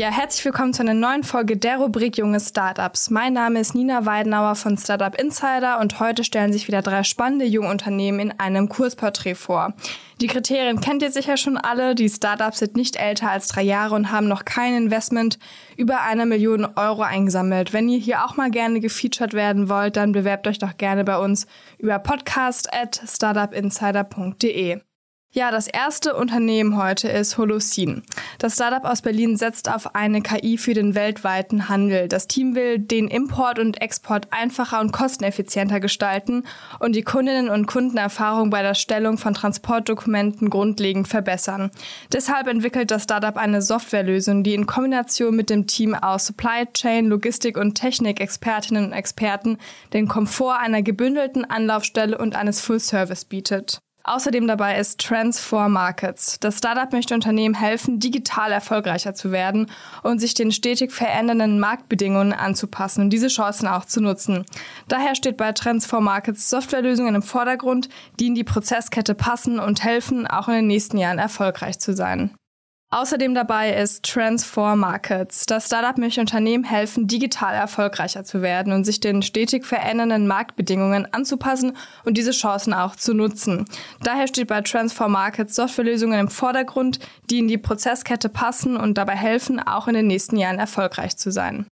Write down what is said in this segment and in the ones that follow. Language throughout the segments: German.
Ja, herzlich willkommen zu einer neuen Folge der Rubrik Junge Startups. Mein Name ist Nina Weidenauer von Startup Insider und heute stellen sich wieder drei spannende junge Unternehmen in einem Kursporträt vor. Die Kriterien kennt ihr sicher schon alle. Die Startups sind nicht älter als drei Jahre und haben noch kein Investment über eine Million Euro eingesammelt. Wenn ihr hier auch mal gerne gefeatured werden wollt, dann bewerbt euch doch gerne bei uns über podcast at startupinsider.de. Ja, das erste Unternehmen heute ist Holocene. Das Startup aus Berlin setzt auf eine KI für den weltweiten Handel. Das Team will den Import und Export einfacher und kosteneffizienter gestalten und die Kundinnen und Kundenerfahrung bei der Stellung von Transportdokumenten grundlegend verbessern. Deshalb entwickelt das Startup eine Softwarelösung, die in Kombination mit dem Team aus Supply Chain, Logistik und Technik-Expertinnen und Experten den Komfort einer gebündelten Anlaufstelle und eines Full-Service bietet. Außerdem dabei ist Transform Markets. Das Startup möchte Unternehmen helfen, digital erfolgreicher zu werden und sich den stetig verändernden Marktbedingungen anzupassen und diese Chancen auch zu nutzen. Daher steht bei Transform Markets Softwarelösungen im Vordergrund, die in die Prozesskette passen und helfen, auch in den nächsten Jahren erfolgreich zu sein. Außerdem dabei ist Transform Markets. Das Startup möchte Unternehmen helfen, digital erfolgreicher zu werden und sich den stetig verändernden Marktbedingungen anzupassen und diese Chancen auch zu nutzen. Daher steht bei Transform Markets Softwarelösungen im Vordergrund, die in die Prozesskette passen und dabei helfen, auch in den nächsten Jahren erfolgreich zu sein.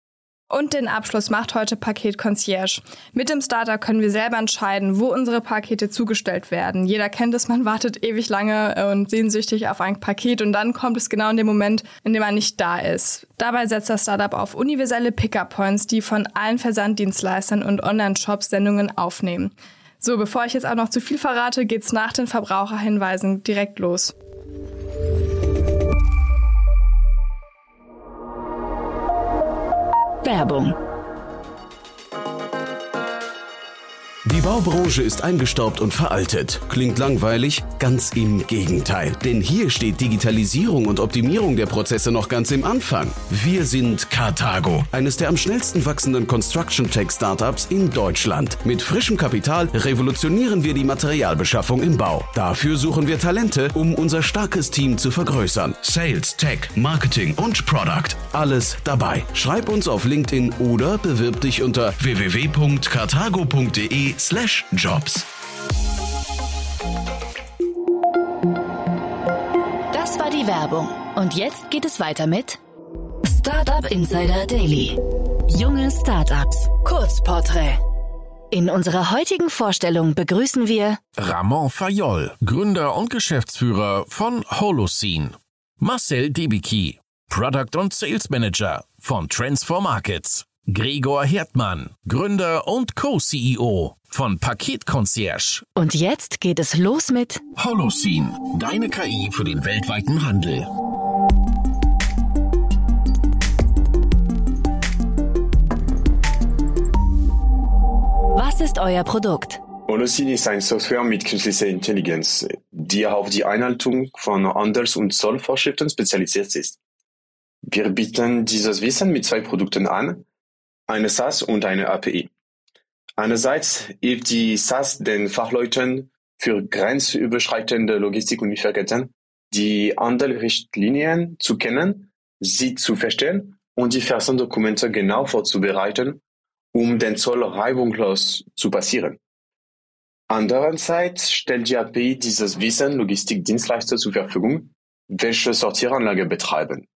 Und den Abschluss macht heute Paket Concierge. Mit dem Starter können wir selber entscheiden, wo unsere Pakete zugestellt werden. Jeder kennt es, man wartet ewig lange und sehnsüchtig auf ein Paket und dann kommt es genau in dem Moment, in dem man nicht da ist. Dabei setzt das Startup auf universelle Pickup-Points, die von allen Versanddienstleistern und Online-Shops Sendungen aufnehmen. So, bevor ich jetzt auch noch zu viel verrate, geht's nach den Verbraucherhinweisen direkt los. Werbung. Die Baubranche ist eingestaubt und veraltet. Klingt langweilig? Ganz im Gegenteil. Denn hier steht Digitalisierung und Optimierung der Prozesse noch ganz im Anfang. Wir sind Carthago, eines der am schnellsten wachsenden Construction Tech Startups in Deutschland. Mit frischem Kapital revolutionieren wir die Materialbeschaffung im Bau. Dafür suchen wir Talente, um unser starkes Team zu vergrößern. Sales, Tech, Marketing und Product. Alles dabei. Schreib uns auf LinkedIn oder bewirb dich unter www.carthago.de slash jobs. Das war die Werbung. Und jetzt geht es weiter mit Startup Insider Daily. Junge Startups. Kurzporträt. In unserer heutigen Vorstellung begrüßen wir Ramon Fayol, Gründer und Geschäftsführer von Holocene. Marcel Debicki, Product und Sales Manager von Transform Markets. Gregor Herdmann, Gründer und Co-CEO von Paket Concierge. und jetzt geht es los mit Holocene, deine KI für den weltweiten Handel. Was ist euer Produkt? Holocene ist eine Software mit künstlicher Intelligenz, die auf die Einhaltung von Handels- und Zollvorschriften spezialisiert ist. Wir bieten dieses Wissen mit zwei Produkten an, eine SaaS und eine API. Einerseits hilft die SaaS den Fachleuten für grenzüberschreitende Logistik und Lieferketten, die Handelrichtlinien zu kennen, sie zu verstehen und die Versanddokumente genau vorzubereiten, um den Zoll reibungslos zu passieren. Andererseits stellt die API dieses Wissen Logistikdienstleister zur Verfügung, welche Sortieranlage betreiben.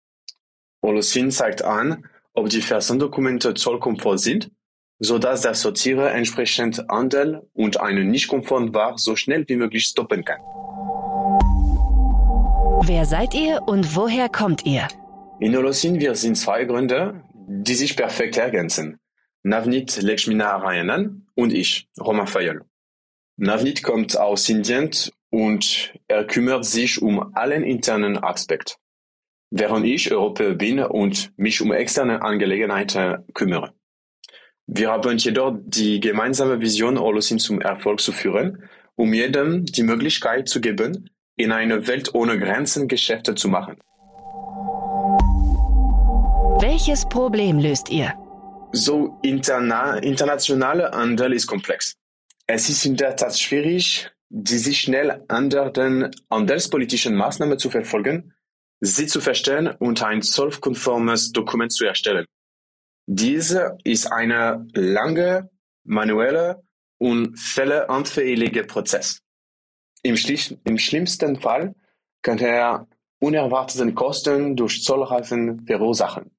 Holocene zeigt an, ob die Versanddokumente zollkonform sind, so dass der Sortierer entsprechend Handel und einen nicht konformen War so schnell wie möglich stoppen kann. Wer seid ihr und woher kommt ihr? In Holocene wir sind zwei Gründer, die sich perfekt ergänzen. Navneet Lakshminarayanan und ich, Roman Fayol. Navneet kommt aus Indien und er kümmert sich um allen internen Aspekt, während ich Europäer bin und mich um externe Angelegenheiten kümmere. Wir haben jedoch die gemeinsame Vision, Holocene zum Erfolg zu führen, um jedem die Möglichkeit zu geben, in einer Welt ohne Grenzen Geschäfte zu machen. Welches Problem löst ihr? So interna internationaler Handel ist komplex. Es ist in der Tat schwierig, die sich schnell ändernden handelspolitischen Maßnahmen zu verfolgen, sie zu verstehen und ein zollkonformes Dokument zu erstellen. Diese ist eine lange, manuelle und fälleanfällige Prozess. Im, Im schlimmsten Fall kann er unerwartete Kosten durch Zollreifen verursachen.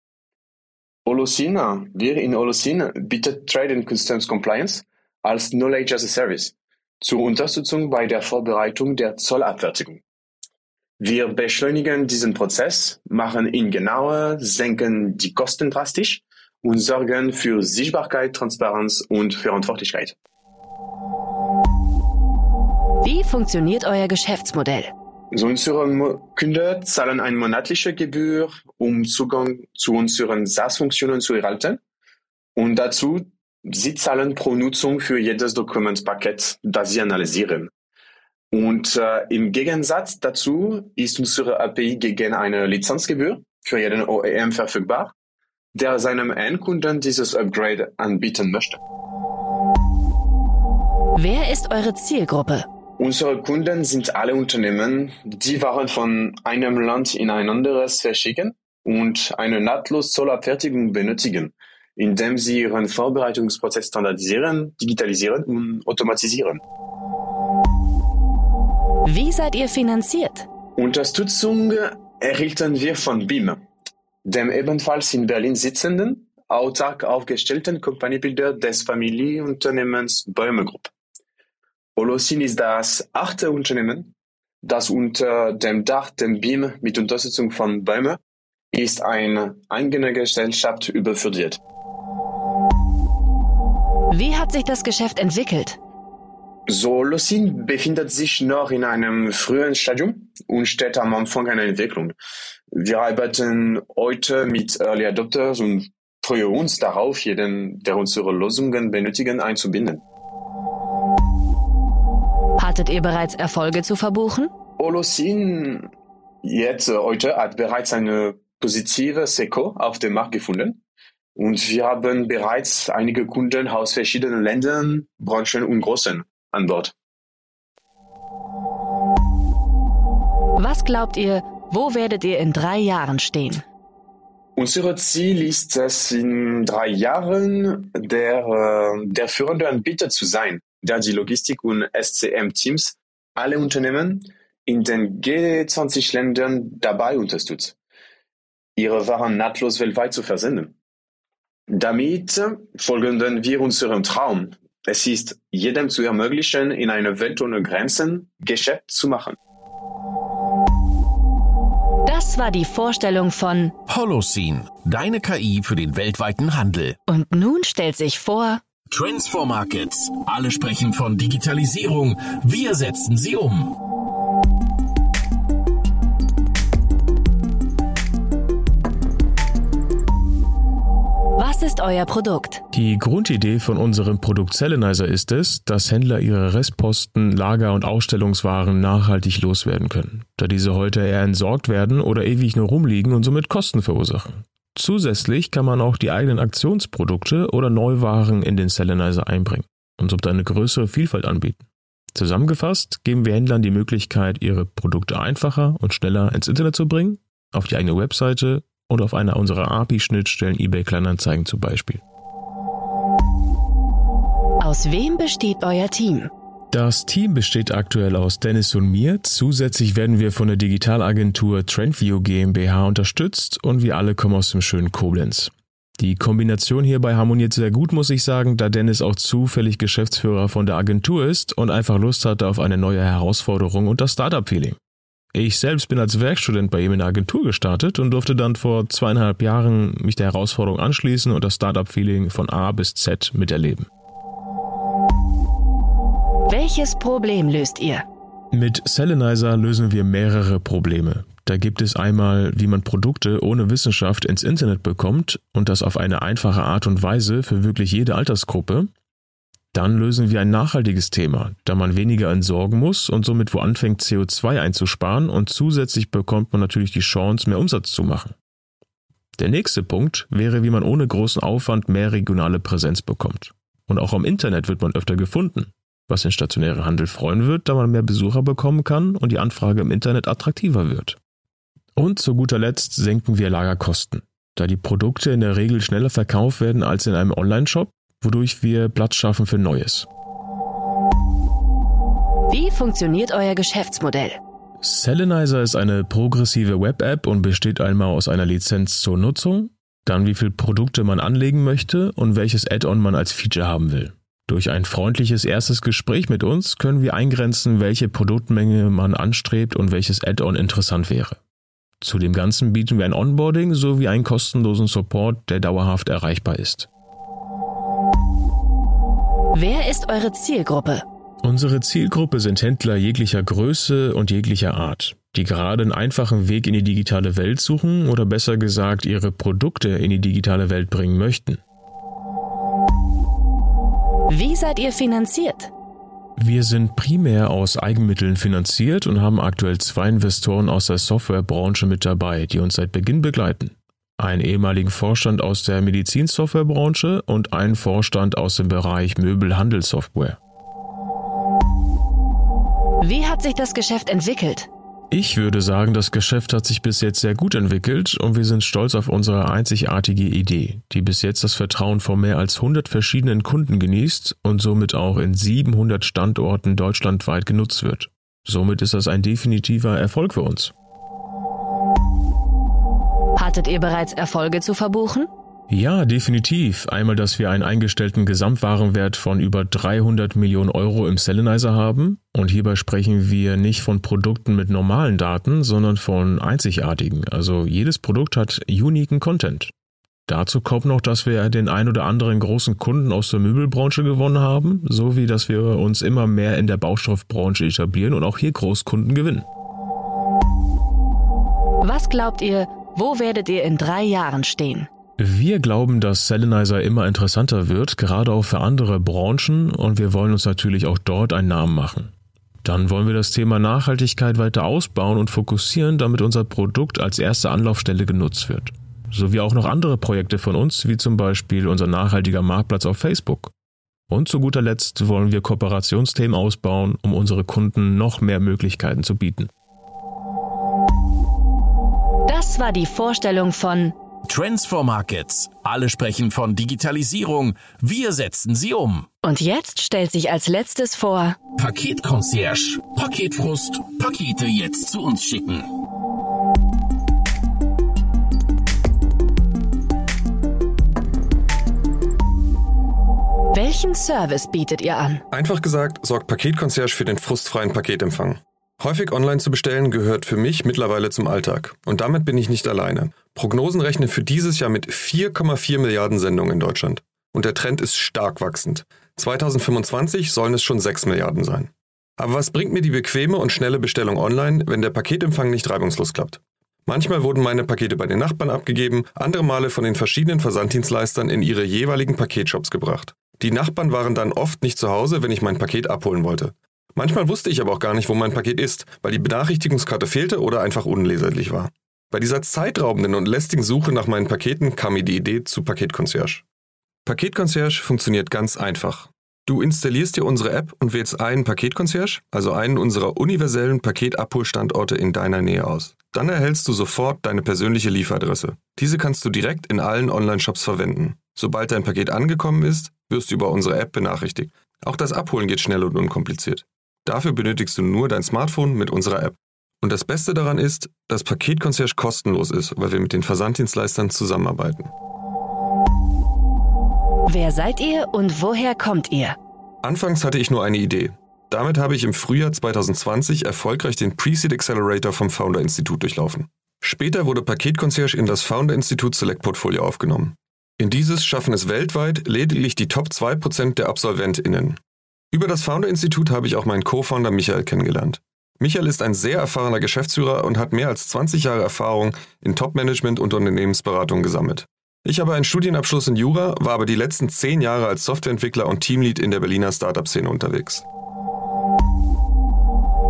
Holocene, wir in Holocene bietet Trade and Customs Compliance als Knowledge as a Service zur Unterstützung bei der Vorbereitung der Zollabfertigung. Wir beschleunigen diesen Prozess, machen ihn genauer, senken die Kosten drastisch und sorgen für Sichtbarkeit, Transparenz und Verantwortlichkeit. Wie funktioniert euer Geschäftsmodell? So unsere Kunden zahlen eine monatliche Gebühr, um Zugang zu unseren SaaS-Funktionen zu erhalten. Und dazu, sie zahlen pro Nutzung für jedes Dokumentpaket, das sie analysieren. Und äh, im Gegensatz dazu ist unsere API gegen eine Lizenzgebühr für jeden OEM verfügbar der seinem Endkunden dieses Upgrade anbieten möchte. Wer ist eure Zielgruppe? Unsere Kunden sind alle Unternehmen, die Waren von einem Land in ein anderes verschicken und eine nahtlos Zollabfertigung benötigen, indem sie ihren Vorbereitungsprozess standardisieren, digitalisieren und automatisieren. Wie seid ihr finanziert? Unterstützung erhielten wir von BIM, dem ebenfalls in Berlin sitzenden, autark aufgestellten Kompaniebilder des Familienunternehmens Bäume Group. Holocin ist das achte Unternehmen, das unter dem Dach dem BIM mit Unterstützung von Bäume ist eine eigene Gesellschaft überführt wird. Wie hat sich das Geschäft entwickelt? So, Lucin befindet sich noch in einem frühen Stadium und steht am Anfang einer Entwicklung. Wir arbeiten heute mit Early Adopters und freuen uns darauf, jeden, der unsere Lösungen benötigen, einzubinden. Hattet ihr bereits Erfolge zu verbuchen? Holocene jetzt äh, heute hat bereits eine positive SECO auf dem Markt gefunden. Und wir haben bereits einige Kunden aus verschiedenen Ländern, Branchen und Großen an Bord. Was glaubt ihr, wo werdet ihr in drei Jahren stehen? Unser Ziel ist es, in drei Jahren der, äh, der führende Anbieter zu sein, der die Logistik- und SCM-Teams alle Unternehmen in den G20-Ländern dabei unterstützt, ihre Waren nahtlos weltweit zu versenden. Damit folgen wir unserem Traum. Es ist jedem zu ermöglichen, in einer Welt ohne Grenzen Geschäft zu machen. Das war die Vorstellung von Holocene, deine KI für den weltweiten Handel. Und nun stellt sich vor Transform Markets. Alle sprechen von Digitalisierung. Wir setzen sie um. Ist euer Produkt? Die Grundidee von unserem Produkt Selenizer ist es, dass Händler ihre Restposten, Lager und Ausstellungswaren nachhaltig loswerden können, da diese heute eher entsorgt werden oder ewig nur rumliegen und somit Kosten verursachen. Zusätzlich kann man auch die eigenen Aktionsprodukte oder Neuwaren in den Selenizer einbringen und somit eine größere Vielfalt anbieten. Zusammengefasst geben wir Händlern die Möglichkeit, ihre Produkte einfacher und schneller ins Internet zu bringen, auf die eigene Webseite und auf einer unserer API-Schnittstellen eBay Kleinanzeigen zum Beispiel. Aus wem besteht euer Team? Das Team besteht aktuell aus Dennis und mir. Zusätzlich werden wir von der Digitalagentur Trendview GmbH unterstützt und wir alle kommen aus dem schönen Koblenz. Die Kombination hierbei harmoniert sehr gut, muss ich sagen, da Dennis auch zufällig Geschäftsführer von der Agentur ist und einfach Lust hatte auf eine neue Herausforderung und das Startup-Feeling. Ich selbst bin als Werkstudent bei ihm in der Agentur gestartet und durfte dann vor zweieinhalb Jahren mich der Herausforderung anschließen und das Startup-Feeling von A bis Z miterleben. Welches Problem löst ihr? Mit Selenizer lösen wir mehrere Probleme. Da gibt es einmal, wie man Produkte ohne Wissenschaft ins Internet bekommt und das auf eine einfache Art und Weise für wirklich jede Altersgruppe. Dann lösen wir ein nachhaltiges Thema, da man weniger entsorgen muss und somit wo anfängt CO2 einzusparen und zusätzlich bekommt man natürlich die Chance, mehr Umsatz zu machen. Der nächste Punkt wäre, wie man ohne großen Aufwand mehr regionale Präsenz bekommt. Und auch am Internet wird man öfter gefunden, was den stationären Handel freuen wird, da man mehr Besucher bekommen kann und die Anfrage im Internet attraktiver wird. Und zu guter Letzt senken wir Lagerkosten, da die Produkte in der Regel schneller verkauft werden als in einem Online-Shop, wodurch wir Platz schaffen für Neues. Wie funktioniert euer Geschäftsmodell? Selenizer ist eine progressive Web-App und besteht einmal aus einer Lizenz zur Nutzung, dann wie viele Produkte man anlegen möchte und welches Add-on man als Feature haben will. Durch ein freundliches erstes Gespräch mit uns können wir eingrenzen, welche Produktmenge man anstrebt und welches Add-on interessant wäre. Zu dem Ganzen bieten wir ein Onboarding sowie einen kostenlosen Support, der dauerhaft erreichbar ist. Wer ist eure Zielgruppe? Unsere Zielgruppe sind Händler jeglicher Größe und jeglicher Art, die gerade einen einfachen Weg in die digitale Welt suchen oder besser gesagt ihre Produkte in die digitale Welt bringen möchten. Wie seid ihr finanziert? Wir sind primär aus Eigenmitteln finanziert und haben aktuell zwei Investoren aus der Softwarebranche mit dabei, die uns seit Beginn begleiten. Einen ehemaligen Vorstand aus der Medizinsoftwarebranche und einen Vorstand aus dem Bereich Möbelhandelssoftware. Wie hat sich das Geschäft entwickelt? Ich würde sagen, das Geschäft hat sich bis jetzt sehr gut entwickelt und wir sind stolz auf unsere einzigartige Idee, die bis jetzt das Vertrauen von mehr als 100 verschiedenen Kunden genießt und somit auch in 700 Standorten deutschlandweit genutzt wird. Somit ist das ein definitiver Erfolg für uns. Hattet ihr bereits Erfolge zu verbuchen? Ja, definitiv. Einmal, dass wir einen eingestellten Gesamtwarenwert von über 300 Millionen Euro im Selenizer haben. Und hierbei sprechen wir nicht von Produkten mit normalen Daten, sondern von einzigartigen. Also jedes Produkt hat uniken Content. Dazu kommt noch, dass wir den ein oder anderen großen Kunden aus der Möbelbranche gewonnen haben, sowie dass wir uns immer mehr in der Baustoffbranche etablieren und auch hier Großkunden gewinnen. Was glaubt ihr, wo werdet ihr in drei Jahren stehen? Wir glauben, dass Selenizer immer interessanter wird, gerade auch für andere Branchen, und wir wollen uns natürlich auch dort einen Namen machen. Dann wollen wir das Thema Nachhaltigkeit weiter ausbauen und fokussieren, damit unser Produkt als erste Anlaufstelle genutzt wird. Sowie auch noch andere Projekte von uns, wie zum Beispiel unser nachhaltiger Marktplatz auf Facebook. Und zu guter Letzt wollen wir Kooperationsthemen ausbauen, um unsere Kunden noch mehr Möglichkeiten zu bieten. Das war die Vorstellung von Transfer Markets. Alle sprechen von Digitalisierung. Wir setzen sie um. Und jetzt stellt sich als letztes vor Paketconcierge. Paketfrust. Pakete jetzt zu uns schicken. Welchen Service bietet ihr an? Einfach gesagt, sorgt Paketconcierge für den frustfreien Paketempfang. Häufig online zu bestellen gehört für mich mittlerweile zum Alltag. Und damit bin ich nicht alleine. Prognosen rechnen für dieses Jahr mit 4,4 Milliarden Sendungen in Deutschland. Und der Trend ist stark wachsend. 2025 sollen es schon 6 Milliarden sein. Aber was bringt mir die bequeme und schnelle Bestellung online, wenn der Paketempfang nicht reibungslos klappt? Manchmal wurden meine Pakete bei den Nachbarn abgegeben, andere Male von den verschiedenen Versanddienstleistern in ihre jeweiligen Paketshops gebracht. Die Nachbarn waren dann oft nicht zu Hause, wenn ich mein Paket abholen wollte. Manchmal wusste ich aber auch gar nicht, wo mein Paket ist, weil die Benachrichtigungskarte fehlte oder einfach unleserlich war. Bei dieser zeitraubenden und lästigen Suche nach meinen Paketen kam mir die Idee zu Paketconcierge. Paketconcierge funktioniert ganz einfach. Du installierst dir unsere App und wählst einen Paketconcierge, also einen unserer universellen Paketabholstandorte in deiner Nähe aus. Dann erhältst du sofort deine persönliche Lieferadresse. Diese kannst du direkt in allen Online-Shops verwenden. Sobald dein Paket angekommen ist, wirst du über unsere App benachrichtigt. Auch das Abholen geht schnell und unkompliziert. Dafür benötigst du nur dein Smartphone mit unserer App. Und das Beste daran ist, dass Paketconcierge kostenlos ist, weil wir mit den Versanddienstleistern zusammenarbeiten. Wer seid ihr und woher kommt ihr? Anfangs hatte ich nur eine Idee. Damit habe ich im Frühjahr 2020 erfolgreich den Pre-Seed Accelerator vom Founder Institut durchlaufen. Später wurde Paketconcierge in das Founder Institut Select Portfolio aufgenommen. In dieses schaffen es weltweit lediglich die Top 2% der AbsolventInnen. Über das Founder-Institut habe ich auch meinen Co-Founder Michael kennengelernt. Michael ist ein sehr erfahrener Geschäftsführer und hat mehr als 20 Jahre Erfahrung in Top-Management und Unternehmensberatung gesammelt. Ich habe einen Studienabschluss in Jura, war aber die letzten 10 Jahre als Softwareentwickler und Teamlead in der Berliner Startup-Szene unterwegs.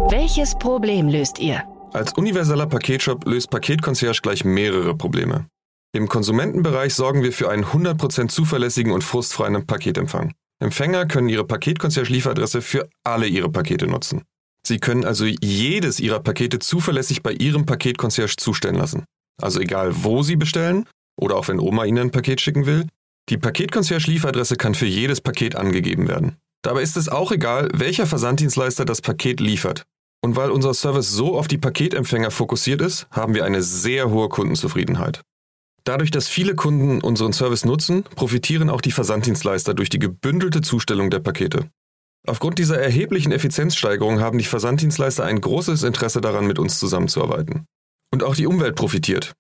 Welches Problem löst ihr? Als universeller Paketshop löst Paketconcierge gleich mehrere Probleme. Im Konsumentenbereich sorgen wir für einen 100% zuverlässigen und frustfreien Paketempfang. Empfänger können ihre Paketconcierge-Lieferadresse für alle ihre Pakete nutzen. Sie können also jedes Ihrer Pakete zuverlässig bei Ihrem Paketconcierge zustellen lassen. Also egal, wo Sie bestellen oder auch wenn Oma Ihnen ein Paket schicken will, die Paketconcierge-Lieferadresse kann für jedes Paket angegeben werden. Dabei ist es auch egal, welcher Versanddienstleister das Paket liefert. Und weil unser Service so auf die Paketempfänger fokussiert ist, haben wir eine sehr hohe Kundenzufriedenheit. Dadurch, dass viele Kunden unseren Service nutzen, profitieren auch die Versanddienstleister durch die gebündelte Zustellung der Pakete. Aufgrund dieser erheblichen Effizienzsteigerung haben die Versanddienstleister ein großes Interesse daran, mit uns zusammenzuarbeiten. Und auch die Umwelt profitiert.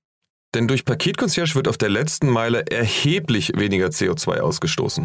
Denn durch Paketconcierge wird auf der letzten Meile erheblich weniger CO2 ausgestoßen.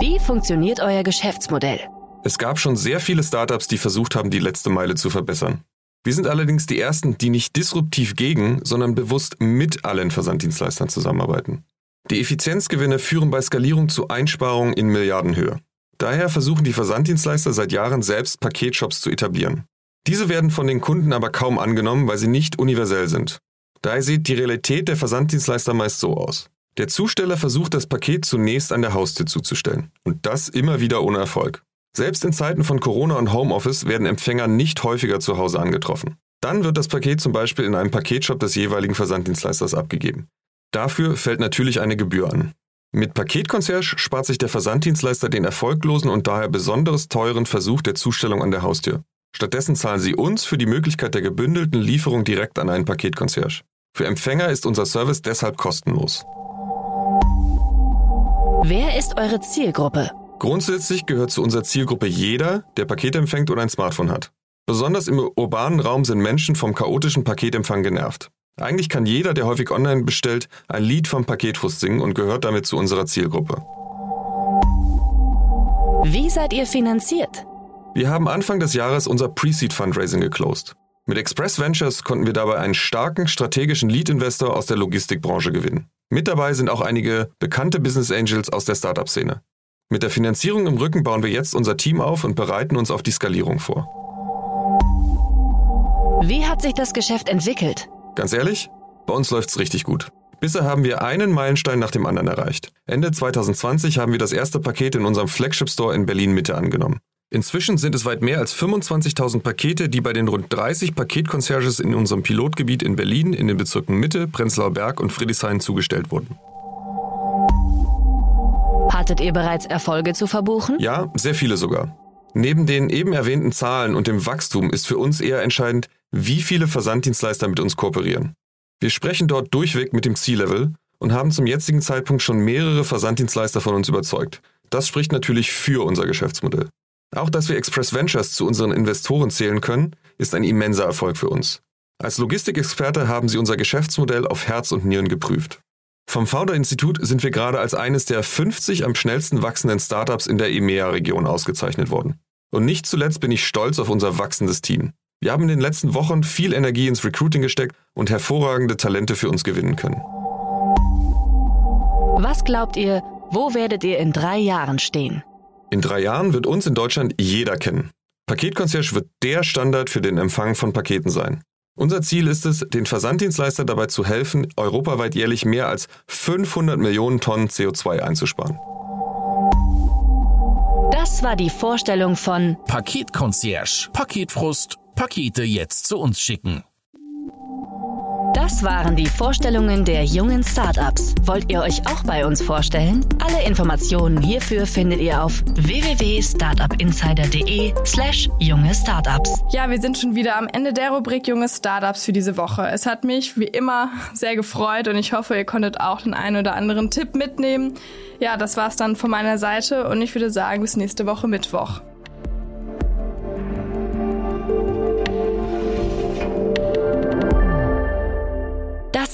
Wie funktioniert euer Geschäftsmodell? Es gab schon sehr viele Startups, die versucht haben, die letzte Meile zu verbessern. Wir sind allerdings die Ersten, die nicht disruptiv gegen, sondern bewusst mit allen Versanddienstleistern zusammenarbeiten. Die Effizienzgewinne führen bei Skalierung zu Einsparungen in Milliardenhöhe. Daher versuchen die Versanddienstleister seit Jahren selbst Paketshops zu etablieren. Diese werden von den Kunden aber kaum angenommen, weil sie nicht universell sind. Daher sieht die Realität der Versanddienstleister meist so aus. Der Zusteller versucht das Paket zunächst an der Haustür zuzustellen. Und das immer wieder ohne Erfolg. Selbst in Zeiten von Corona und Homeoffice werden Empfänger nicht häufiger zu Hause angetroffen. Dann wird das Paket zum Beispiel in einem Paketshop des jeweiligen Versanddienstleisters abgegeben. Dafür fällt natürlich eine Gebühr an. Mit Paketconcierge spart sich der Versanddienstleister den erfolglosen und daher besonders teuren Versuch der Zustellung an der Haustür. Stattdessen zahlen sie uns für die Möglichkeit der gebündelten Lieferung direkt an einen Paketconcierge. Für Empfänger ist unser Service deshalb kostenlos. Wer ist eure Zielgruppe? Grundsätzlich gehört zu unserer Zielgruppe jeder, der Pakete empfängt oder ein Smartphone hat. Besonders im urbanen Raum sind Menschen vom chaotischen Paketempfang genervt. Eigentlich kann jeder, der häufig online bestellt, ein Lied vom Paketfrust singen und gehört damit zu unserer Zielgruppe. Wie seid ihr finanziert? Wir haben Anfang des Jahres unser Pre-Seed Fundraising geclosed. Mit Express Ventures konnten wir dabei einen starken strategischen Lead-Investor aus der Logistikbranche gewinnen. Mit dabei sind auch einige bekannte Business Angels aus der Startup-Szene. Mit der Finanzierung im Rücken bauen wir jetzt unser Team auf und bereiten uns auf die Skalierung vor. Wie hat sich das Geschäft entwickelt? Ganz ehrlich, bei uns läuft's richtig gut. Bisher haben wir einen Meilenstein nach dem anderen erreicht. Ende 2020 haben wir das erste Paket in unserem Flagship Store in Berlin Mitte angenommen. Inzwischen sind es weit mehr als 25.000 Pakete, die bei den rund 30 Paketconcierges in unserem Pilotgebiet in Berlin in den Bezirken Mitte, Prenzlauer Berg und Friedrichshain zugestellt wurden. Hattet ihr bereits Erfolge zu verbuchen? Ja, sehr viele sogar. Neben den eben erwähnten Zahlen und dem Wachstum ist für uns eher entscheidend, wie viele Versanddienstleister mit uns kooperieren. Wir sprechen dort durchweg mit dem C-Level und haben zum jetzigen Zeitpunkt schon mehrere Versanddienstleister von uns überzeugt. Das spricht natürlich für unser Geschäftsmodell. Auch dass wir Express Ventures zu unseren Investoren zählen können, ist ein immenser Erfolg für uns. Als Logistikexperte haben sie unser Geschäftsmodell auf Herz und Nieren geprüft. Vom Founder-Institut sind wir gerade als eines der 50 am schnellsten wachsenden Startups in der EMEA-Region ausgezeichnet worden. Und nicht zuletzt bin ich stolz auf unser wachsendes Team. Wir haben in den letzten Wochen viel Energie ins Recruiting gesteckt und hervorragende Talente für uns gewinnen können. Was glaubt ihr, wo werdet ihr in drei Jahren stehen? In drei Jahren wird uns in Deutschland jeder kennen. Paketconcierge wird der Standard für den Empfang von Paketen sein. Unser Ziel ist es, den Versanddienstleister dabei zu helfen, europaweit jährlich mehr als 500 Millionen Tonnen CO2 einzusparen. Das war die Vorstellung von Paketconcierge. Paketfrust. Pakete jetzt zu uns schicken. Das waren die Vorstellungen der jungen Startups. Wollt ihr euch auch bei uns vorstellen? Alle Informationen hierfür findet ihr auf www.startupinsider.de/slash junge Startups. Ja, wir sind schon wieder am Ende der Rubrik Junge Startups für diese Woche. Es hat mich wie immer sehr gefreut und ich hoffe, ihr konntet auch den einen oder anderen Tipp mitnehmen. Ja, das war's dann von meiner Seite und ich würde sagen, bis nächste Woche Mittwoch.